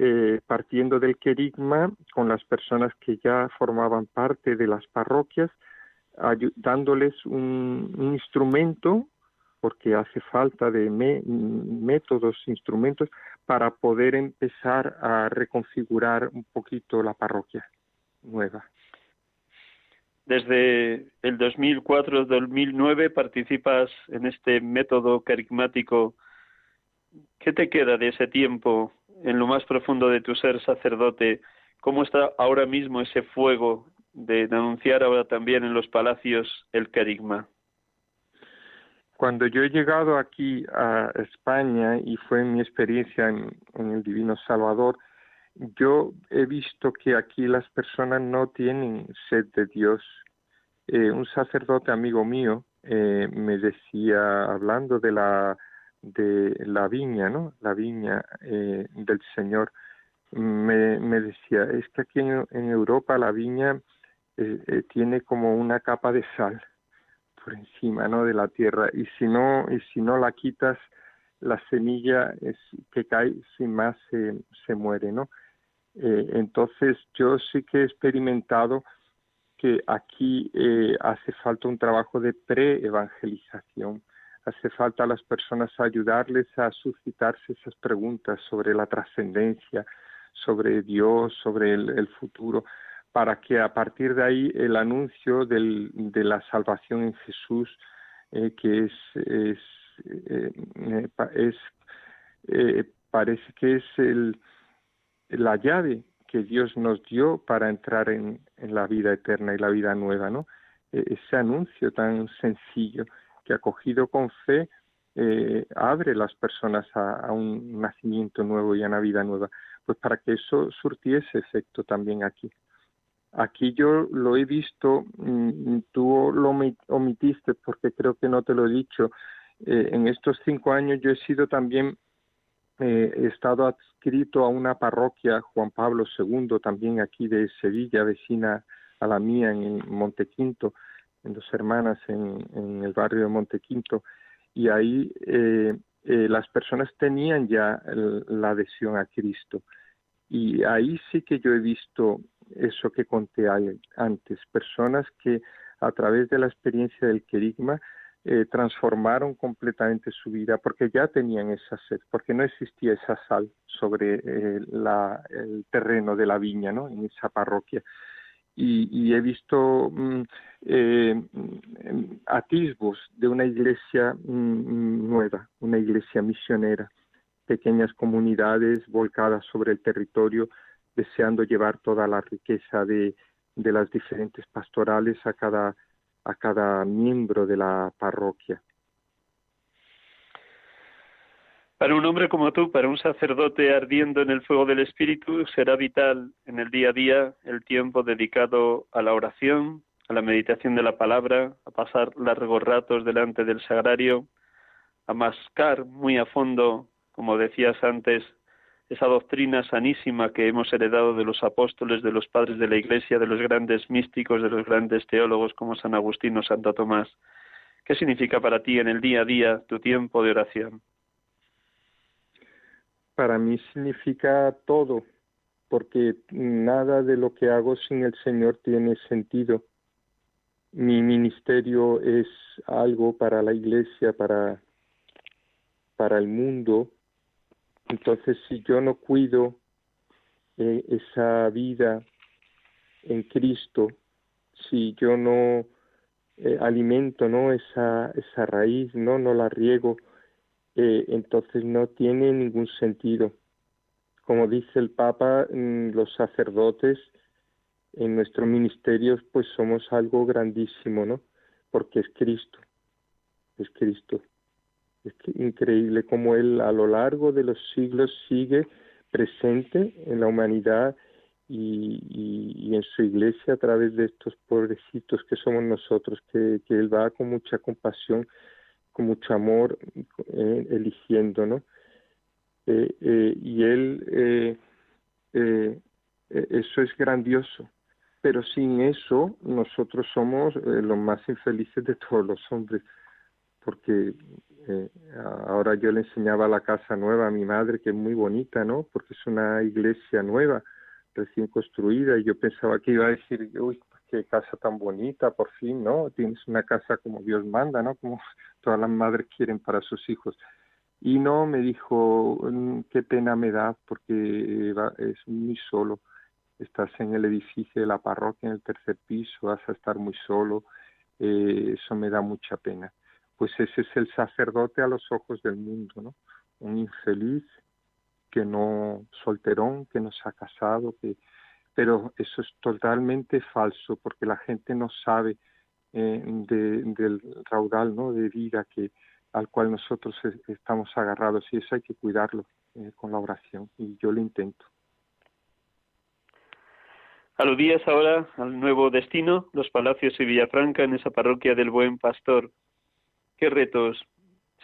Eh, partiendo del querigma con las personas que ya formaban parte de las parroquias dándoles un, instrumento, porque hace falta de métodos, instrumentos, para poder empezar a reconfigurar un poquito la parroquia nueva. Desde el 2004-2009 participas en este método carismático. ¿Qué te queda de ese tiempo en lo más profundo de tu ser sacerdote? ¿Cómo está ahora mismo ese fuego de denunciar ahora también en los palacios el querigma? Cuando yo he llegado aquí a España y fue mi experiencia en, el Divino Salvador, yo he visto que aquí las personas no tienen sed de Dios. Eh, un sacerdote amigo mío eh, me decía, hablando de la de la viña, ¿no? La viña eh, del Señor, me, me decía, es que aquí en Europa la viña eh, eh, tiene como una capa de sal por encima ¿no? de la tierra y si no y si no la quitas la semilla que cae sin más se, se muere no eh, entonces yo sí que he experimentado que aquí eh, hace falta un trabajo de pre-evangelización. Hace falta a las personas ayudarles a suscitarse esas preguntas sobre la trascendencia sobre Dios sobre el futuro para que a partir de ahí el anuncio del, de la salvación en Jesús, eh, que es, es, eh, eh, parece que es el, la llave que Dios nos dio para entrar en, la vida eterna y la vida nueva, ¿no? E, ese anuncio tan sencillo que acogido con fe abre las personas a, un nacimiento nuevo y a una vida nueva, pues para que eso surtiese efecto también aquí. Aquí yo lo he visto, mm, tú lo omitiste porque creo que no te lo he dicho. Eh, en estos cinco años yo he sido también, eh, he estado adscrito a una parroquia, Juan Pablo II, también aquí de Sevilla, vecina a la mía en Montequinto, en Dos Hermanas, en, el barrio de Montequinto, y ahí eh, las personas tenían ya la adhesión a Cristo. Y ahí sí que yo he visto eso que conté antes, personas que a través de la experiencia del querigma eh, transformaron completamente su vida porque ya tenían esa sed, porque no existía esa sal sobre eh, el terreno de la viña, ¿no? En esa parroquia. Y, he visto mm, eh, mm, atisbos de una iglesia mm, nueva, una iglesia misionera, pequeñas comunidades volcadas sobre el territorio, deseando llevar toda la riqueza de, las diferentes pastorales a cada, a cada miembro de la parroquia. Para un hombre como tú, para un sacerdote ardiendo en el fuego del Espíritu, será vital en el día a día el tiempo dedicado a la oración, a la meditación de la palabra, a pasar largos ratos delante del sagrario, a mascar muy a fondo, como decías antes, esa doctrina sanísima que hemos heredado de los apóstoles, de los padres de la Iglesia, de los grandes místicos, de los grandes teólogos como San Agustín o Santo Tomás. ¿Qué significa para ti en el día a día tu tiempo de oración? Para mí significa todo, porque nada de lo que hago sin el Señor tiene sentido. Mi ministerio es algo para la Iglesia, para, para el mundo, entonces, si yo no cuido eh, esa vida en Cristo, si yo no eh, alimento no esa, esa raíz, no, no la riego, eh, entonces no tiene ningún sentido. Como dice el Papa, mm, los sacerdotes en nuestros ministerios pues somos algo grandísimo, ¿no? Porque es Cristo, es Cristo. Es increíble cómo Él a lo largo de los siglos sigue presente en la humanidad y, en su iglesia a través de estos pobrecitos que somos nosotros, que, Él va con mucha compasión, con mucho amor, eh, eligiendo, ¿no? Eh, eh, y Él, eso es grandioso, pero sin eso nosotros somos los más infelices de todos los hombres, porque eh, ahora yo le enseñaba la casa nueva a mi madre, que es muy bonita, ¿no? Porque es una iglesia nueva, recién construida, y yo pensaba que iba a decir, uy, qué casa tan bonita, por fin, ¿no? Tienes una casa como Dios manda, ¿no? Como todas las madres quieren para sus hijos. Y no, me dijo, mm, qué pena me da porque es muy solo. Estás en el edificio de la parroquia, en el tercer piso, vas a estar muy solo. Eh, eso me da mucha pena pues ese es el sacerdote a los ojos del mundo, ¿no? Un infeliz que no solterón, que no se ha casado, que pero eso es totalmente falso porque la gente no sabe eh, del raudal, ¿no? De vida que al cual nosotros estamos agarrados y eso hay que cuidarlo eh, con la oración y yo lo intento. Aludías ahora al nuevo destino, los Palacios y Villafranca, en esa parroquia del Buen Pastor. ¿Qué retos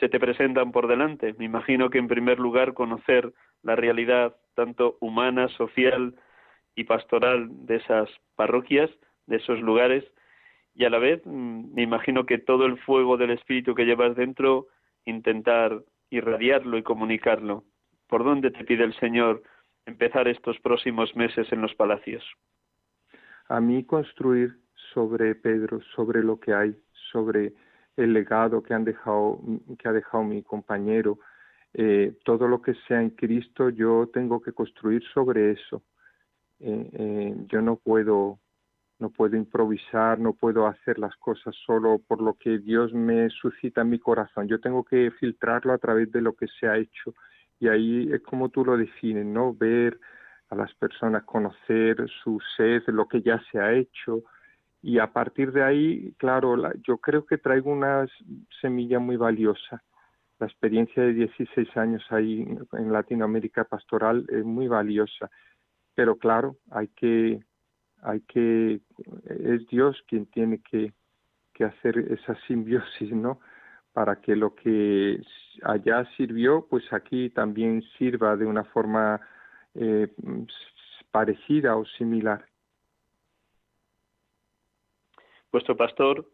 se te presentan por delante? Me imagino que en primer lugar conocer la realidad tanto humana, social y pastoral de esas parroquias, de esos lugares, y a la vez mm, me imagino que todo el fuego del espíritu que llevas dentro, intentar irradiarlo y comunicarlo. ¿Por dónde te pide el Señor empezar estos próximos meses en los palacios? A mí construir sobre Pedro, sobre lo que hay, sobre el legado que han dejado que ha dejado mi compañero. Eh, todo lo que sea en Cristo yo tengo que construir sobre eso. Eh, eh, yo no puedo no puedo improvisar no puedo hacer las cosas solo por lo que Dios me suscita en mi corazón. Yo tengo que filtrarlo a través de lo que se ha hecho. Y ahí es como tú lo defines no ver a las personas conocer su sed, lo que ya se ha hecho, y a partir de ahí, claro, yo creo que traigo una semilla muy valiosa. La experiencia de 16 años ahí en Latinoamérica pastoral es muy valiosa, pero claro, hay que, hay que, es Dios quien tiene que, que hacer esa simbiosis, ¿no? Para que lo que allá sirvió, pues aquí también sirva de una forma eh, parecida o similar. Vuestro pastor,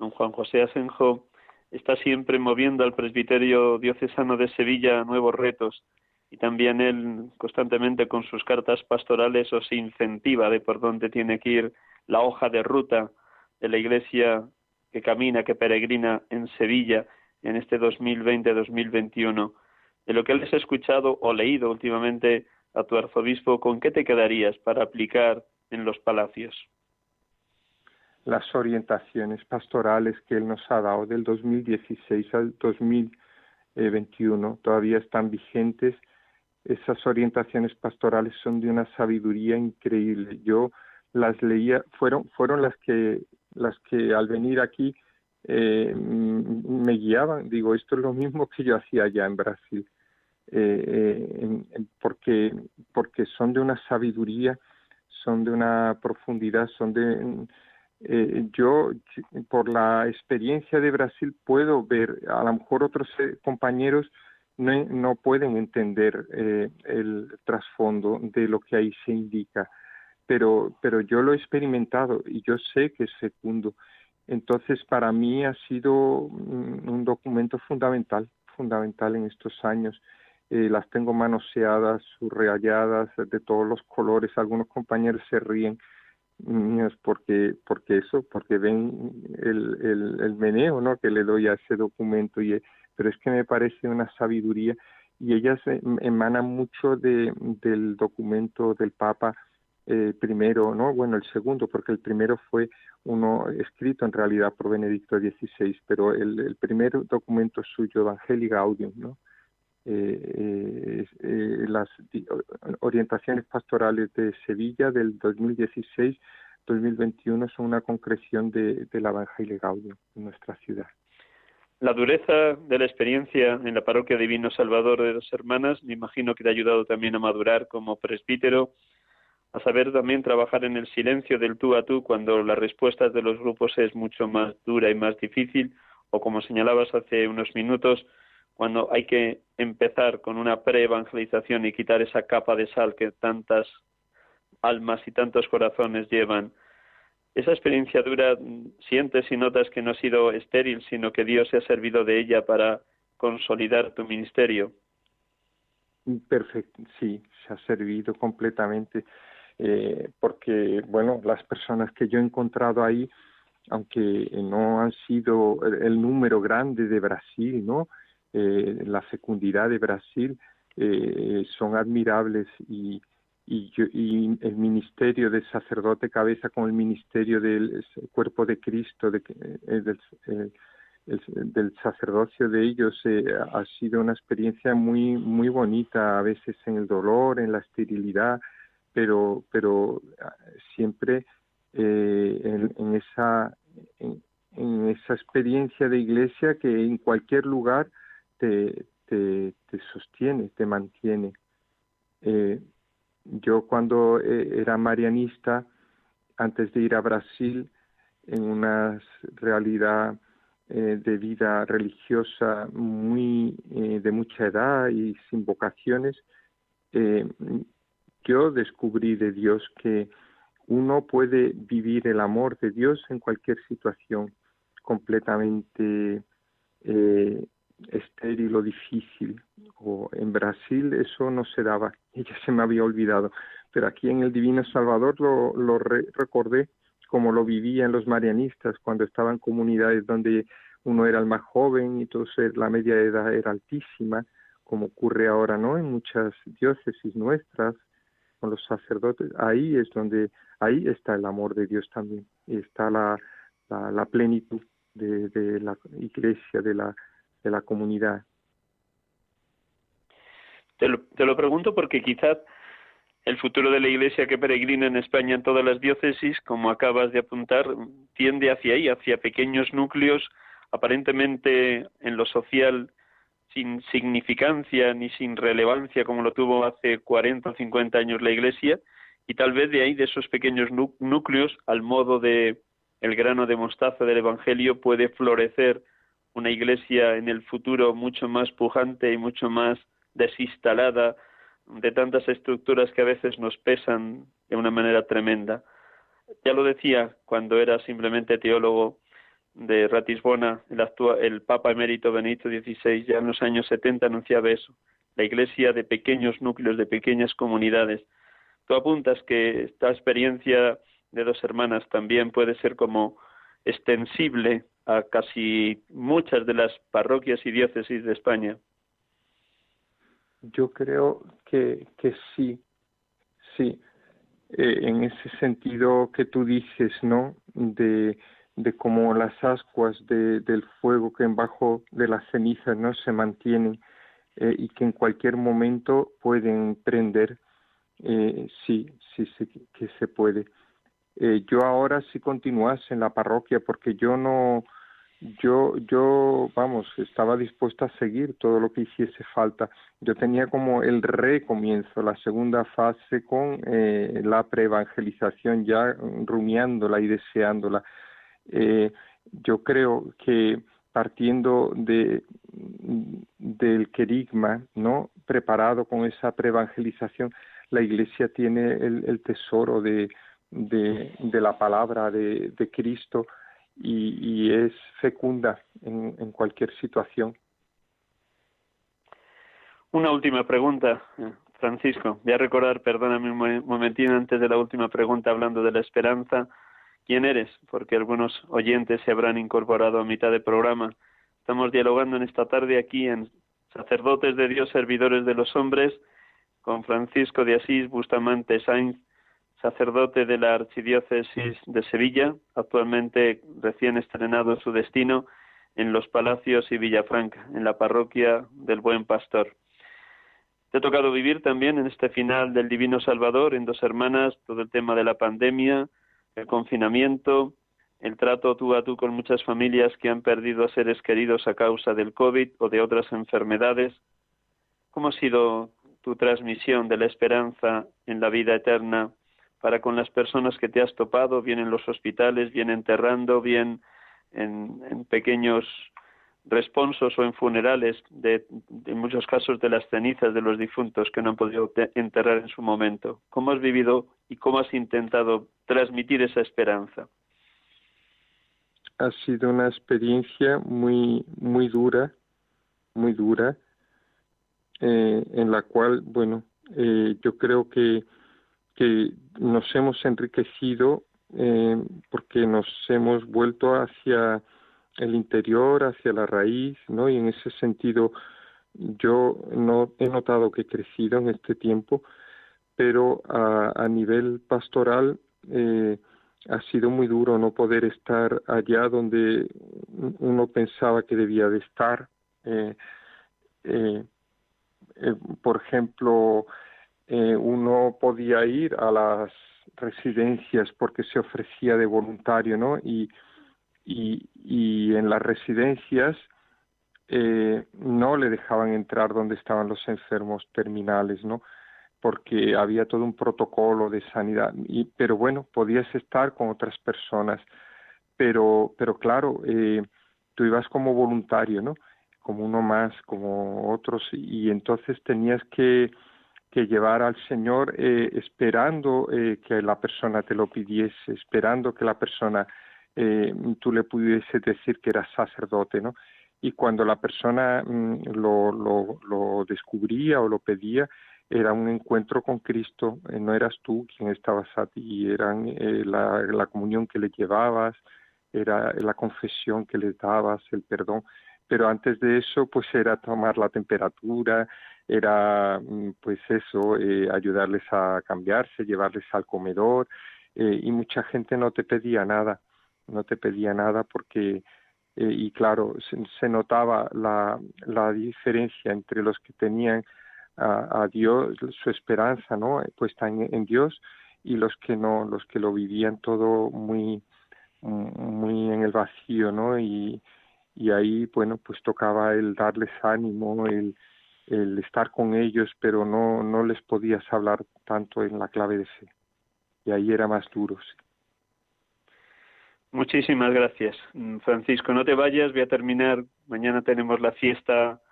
don Juan José Asenjo, está siempre moviendo al presbiterio diocesano de Sevilla a nuevos retos y también él constantemente con sus cartas pastorales os incentiva de por dónde tiene que ir la hoja de ruta de la iglesia que camina, que peregrina en Sevilla en este 2020-2021. De lo que les he escuchado o leído últimamente a tu arzobispo, ¿con qué te quedarías para aplicar en los palacios? Las orientaciones pastorales que Él nos ha dado del 2016 al 2021 todavía están vigentes. Esas orientaciones pastorales son de una sabiduría increíble. Yo las leía, fueron, fueron las que, las que al venir aquí eh, me guiaban. Digo, esto es lo mismo que yo hacía allá en Brasil, eh, eh, porque, porque son de una sabiduría, son de una profundidad, son de eh, yo, por la experiencia de Brasil, puedo ver, a lo mejor otros eh, compañeros no, no, pueden entender eh, el trasfondo de lo que ahí se indica, pero, pero yo lo he experimentado y yo sé que es fecundo. Entonces, para mí ha sido un, documento fundamental, fundamental en estos años. las tengo manoseadas, subrayadas, de todos los colores. Algunos compañeros se ríen niños porque porque eso porque ven el, el, meneo no que le doy a ese documento y pero es que me parece una sabiduría y ellas emanan mucho de del documento del Papa eh, primero no bueno el segundo porque el primero fue uno escrito en realidad por Benedicto XVI pero el, el primer documento suyo Evangelii Gaudium no eh, eh, las orientaciones pastorales de Sevilla del 2016-2021 son una concreción de, de la Evangelio Gaudium en nuestra ciudad. La dureza de la experiencia en la parroquia Divino Salvador de dos Hermanas me imagino que te ha ayudado también a madurar como presbítero, a saber también trabajar en el silencio del tú a tú cuando las respuestas de los grupos es mucho más dura y más difícil, o como señalabas hace unos minutos, cuando hay que empezar con una pre-evangelización y quitar esa capa de sal que tantas almas y tantos corazones llevan. Esa experiencia dura sientes y notas que no ha sido estéril, sino que Dios se ha servido de ella para consolidar tu ministerio. Perfecto, sí, se ha servido completamente, eh, porque, bueno, las personas que yo he encontrado ahí, aunque no han sido el número grande de Brasil, ¿no? Eh, la fecundidad de Brasil eh, son admirables y, y, el ministerio del sacerdote cabeza con el ministerio del cuerpo de Cristo, eh, del, el, del sacerdocio de ellos ha sido una experiencia muy muy bonita a veces en el dolor en la esterilidad pero pero ah, siempre en, esa en, esa experiencia de iglesia que en cualquier lugar te, sostiene, te mantiene. Eh, yo cuando eh, era marianista, antes de ir a Brasil, en una realidad eh, de vida religiosa muy de mucha edad y sin vocaciones, yo descubrí de Dios que uno puede vivir el amor de Dios en cualquier situación completamente estéril o difícil. O en Brasil eso no se daba, y ya se me había olvidado. Pero aquí en el Divino Salvador lo, lo recordé como lo vivía en los marianistas, cuando estaban comunidades donde uno era el más joven y entonces la media edad era altísima, como ocurre ahora, ¿no? En muchas diócesis nuestras, con los sacerdotes. Ahí es donde, ahí está el amor de Dios también, y está la, la, la plenitud de la iglesia, de la de la comunidad. Te lo, te lo pregunto porque quizás El futuro de la Iglesia que peregrina en España en todas las diócesis, como acabas de apuntar, tiende hacia ahí, hacia pequeños núcleos, aparentemente en lo social sin significancia ni sin relevancia como lo tuvo hace 40 o 50 años la Iglesia, y tal vez de ahí, de esos pequeños núcleos, al modo de el grano de mostaza del Evangelio, puede florecer una iglesia en el futuro mucho más pujante y mucho más desinstalada de tantas estructuras que a veces nos pesan de una manera tremenda. Ya lo decía cuando era simplemente teólogo de Ratisbona, el, el Papa emérito Benito XVI, ya en los años 70 anunciaba eso, la iglesia de pequeños núcleos, de pequeñas comunidades. Tú apuntas que esta experiencia de dos hermanas también puede ser como extensible a casi muchas de las parroquias y diócesis de España. Yo creo que, que sí, sí, eh, en ese sentido que tú dices, ¿no? De, de cómo las ascuas de, del fuego que en bajo de las cenizas no se mantienen eh, y que en cualquier momento pueden prender, eh, sí, sí, sí que se puede. Eh, yo ahora sí continuase en la parroquia porque yo no, yo, yo, vamos, estaba dispuesta a seguir todo lo que hiciese falta. Yo tenía como el recomienzo, la segunda fase con eh, la preevangelización, ya rumiándola y deseándola. Eh, yo creo que partiendo de del querigma, ¿no? Preparado con esa preevangelización, la Iglesia tiene el, el tesoro de de, de la palabra de, de Cristo y, y, es fecunda en, cualquier situación. Una última pregunta, eh, Francisco. Voy a recordar, perdóname un momentino antes de la última pregunta, hablando de la esperanza. ¿Quién eres? Porque algunos oyentes se habrán incorporado a mitad del programa. Estamos dialogando en esta tarde aquí en Sacerdotes de Dios, Servidores de los Hombres, con Francisco de Asís Bustamante Sainz, sacerdote de la Archidiócesis de Sevilla, actualmente recién estrenado su destino en Los Palacios y Villafranca, en la parroquia del Buen Pastor. Te ha tocado vivir también en este final del Divino Salvador, en dos hermanas, todo el tema de la pandemia, el confinamiento, el trato tú a tú con muchas familias que han perdido a seres queridos a causa del COVID o de otras enfermedades. ¿Cómo ha sido tu transmisión de la esperanza en la vida eterna para con las personas que te has topado, bien en los hospitales, bien enterrando, bien en, pequeños responsos o en funerales, de, en muchos casos de las cenizas de los difuntos que no han podido enterrar en su momento. ¿Cómo has vivido y cómo has intentado transmitir esa esperanza? Ha sido una experiencia muy, muy dura, muy dura, eh, en la cual, bueno, eh, yo creo que que nos hemos enriquecido eh, porque nos hemos vuelto hacia el interior, hacia la raíz, ¿no? Y en ese sentido yo no he notado que he crecido en este tiempo, pero a, nivel pastoral eh, ha sido muy duro no poder estar allá donde uno pensaba que debía de estar. Eh por ejemplo, eh, uno podía ir a las residencias porque se ofrecía de voluntario, ¿no? Y, y, y en las residencias eh, no le dejaban entrar donde estaban los enfermos terminales, ¿no? Porque había todo un protocolo de sanidad. Y, pero bueno, podías estar con otras personas. Pero, pero claro, eh, tú ibas como voluntario, ¿no? Como uno más, como otros, y entonces tenías que que llevar al Señor eh, esperando eh, que la persona te lo pidiese, esperando que la persona eh, tú le pudiese decir que eras sacerdote, ¿no? Y cuando la persona mm, lo, lo, lo, descubría o lo pedía, era un encuentro con Cristo, eh, no eras tú quien estabas a ti, eran eh, la, la comunión que le llevabas, era la confesión que le dabas, el perdón, pero antes de eso pues era tomar la temperatura, era mm, pues eso, eh, ayudarles a cambiarse, llevarles al comedor eh, y mucha gente no te pedía nada, no te pedía nada porque eh, y claro se, notaba la, la diferencia entre los que tenían a, Dios, su esperanza, ¿no? Puesta en, en, Dios y los que no, los que lo vivían todo muy, muy en el vacío, ¿no? Y, y ahí, bueno, pues tocaba el darles ánimo, el, el estar con ellos, pero no, no les podías hablar tanto en la clave de fe. Y ahí era más duro, Muchísimas gracias. Mm, Francisco, no te vayas, voy a terminar. Mañana tenemos la fiesta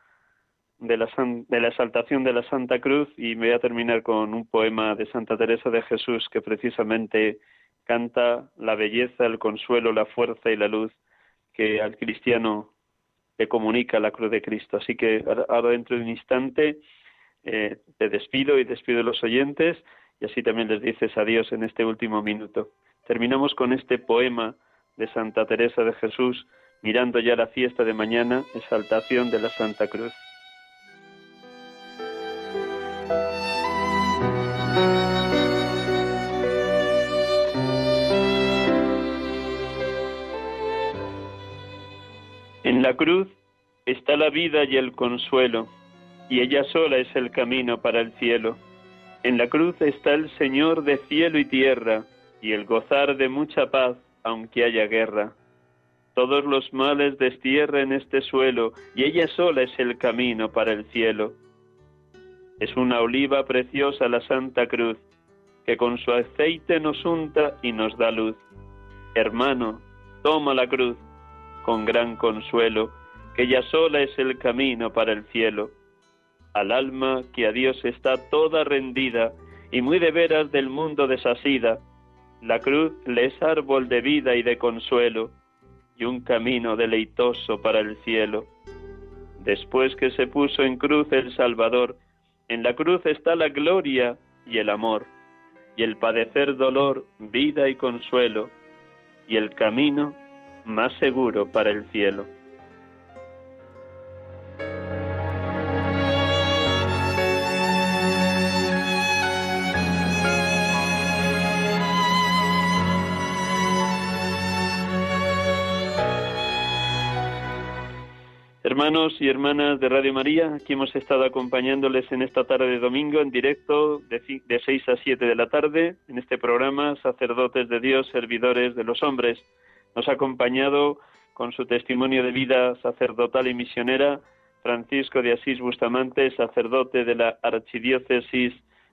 de la, de la exaltación de la Santa Cruz y me voy a terminar con un poema de Santa Teresa de Jesús que precisamente canta la belleza, el consuelo, la fuerza y la luz que al cristiano le comunica la cruz de Cristo. Así que ahora dentro de un instante eh, te despido y despido a los oyentes y así también les dices adiós en este último minuto. Terminamos con este poema de Santa Teresa de Jesús, mirando ya la fiesta de mañana, exaltación de la Santa Cruz. La cruz está la vida y el consuelo, y ella sola es el camino para el cielo. En la cruz está el Señor de cielo y tierra, y el gozar de mucha paz, aunque haya guerra. Todos los males destierra en este suelo, y ella sola es el camino para el cielo. Es una oliva preciosa la Santa Cruz, que con su aceite nos unta y nos da luz. Hermano, toma la cruz, con gran consuelo, que ella sola es el camino para el cielo. Al alma que a Dios está toda rendida y muy de veras del mundo desasida, la cruz le es árbol de vida y de consuelo y un camino deleitoso para el cielo. Después que se puso en cruz el Salvador, en la cruz está la gloria y el amor, y el padecer dolor, vida y consuelo, y el camino más seguro para el cielo. Hermanos y hermanas de Radio María, aquí hemos estado acompañándoles en esta tarde de domingo en directo de, de 6 a 7 de la tarde en este programa Sacerdotes de Dios, Servidores de los Hombres. Nos ha acompañado con su testimonio de vida sacerdotal y misionera Francisco de Asís Bustamante, sacerdote de la Archidiócesis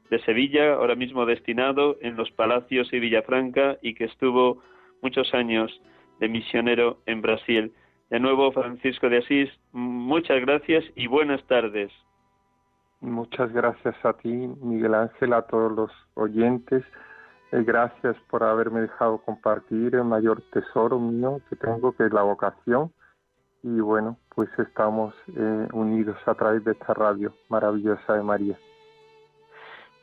de Sevilla, ahora mismo destinado en los Palacios y Villafranca y que estuvo muchos años de misionero en Brasil. De nuevo, Francisco de Asís, muchas gracias y buenas tardes. Muchas gracias a ti, Miguel Ángel, a todos los oyentes gracias por haberme dejado compartir el mayor tesoro mío que tengo, que es la vocación. Y bueno, pues estamos eh, unidos a través de esta radio maravillosa de María.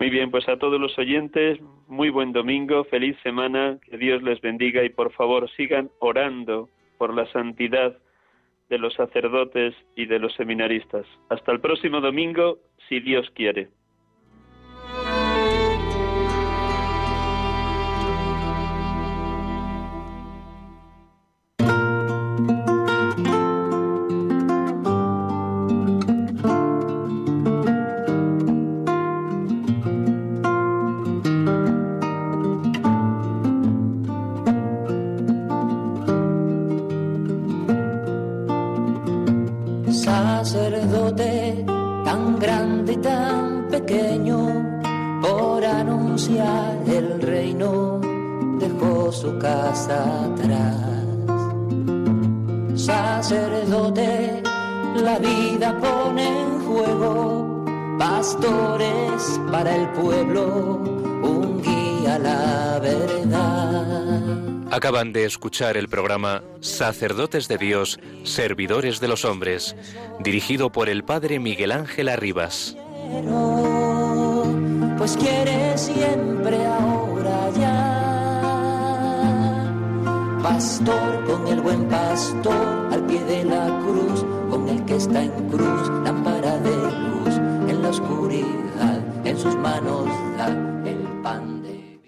Muy bien, pues a todos los oyentes, muy buen domingo, feliz semana, que Dios les bendiga y por favor sigan orando por la santidad de los sacerdotes y de los seminaristas. Hasta el próximo domingo, si Dios quiere. Escuchar el programa Sacerdotes de Dios, Servidores de los Hombres, dirigido por el Padre Miguel Ángel Arribas. Pues. Pastor con el buen pastor al pie de la cruz, con el que está en cruz,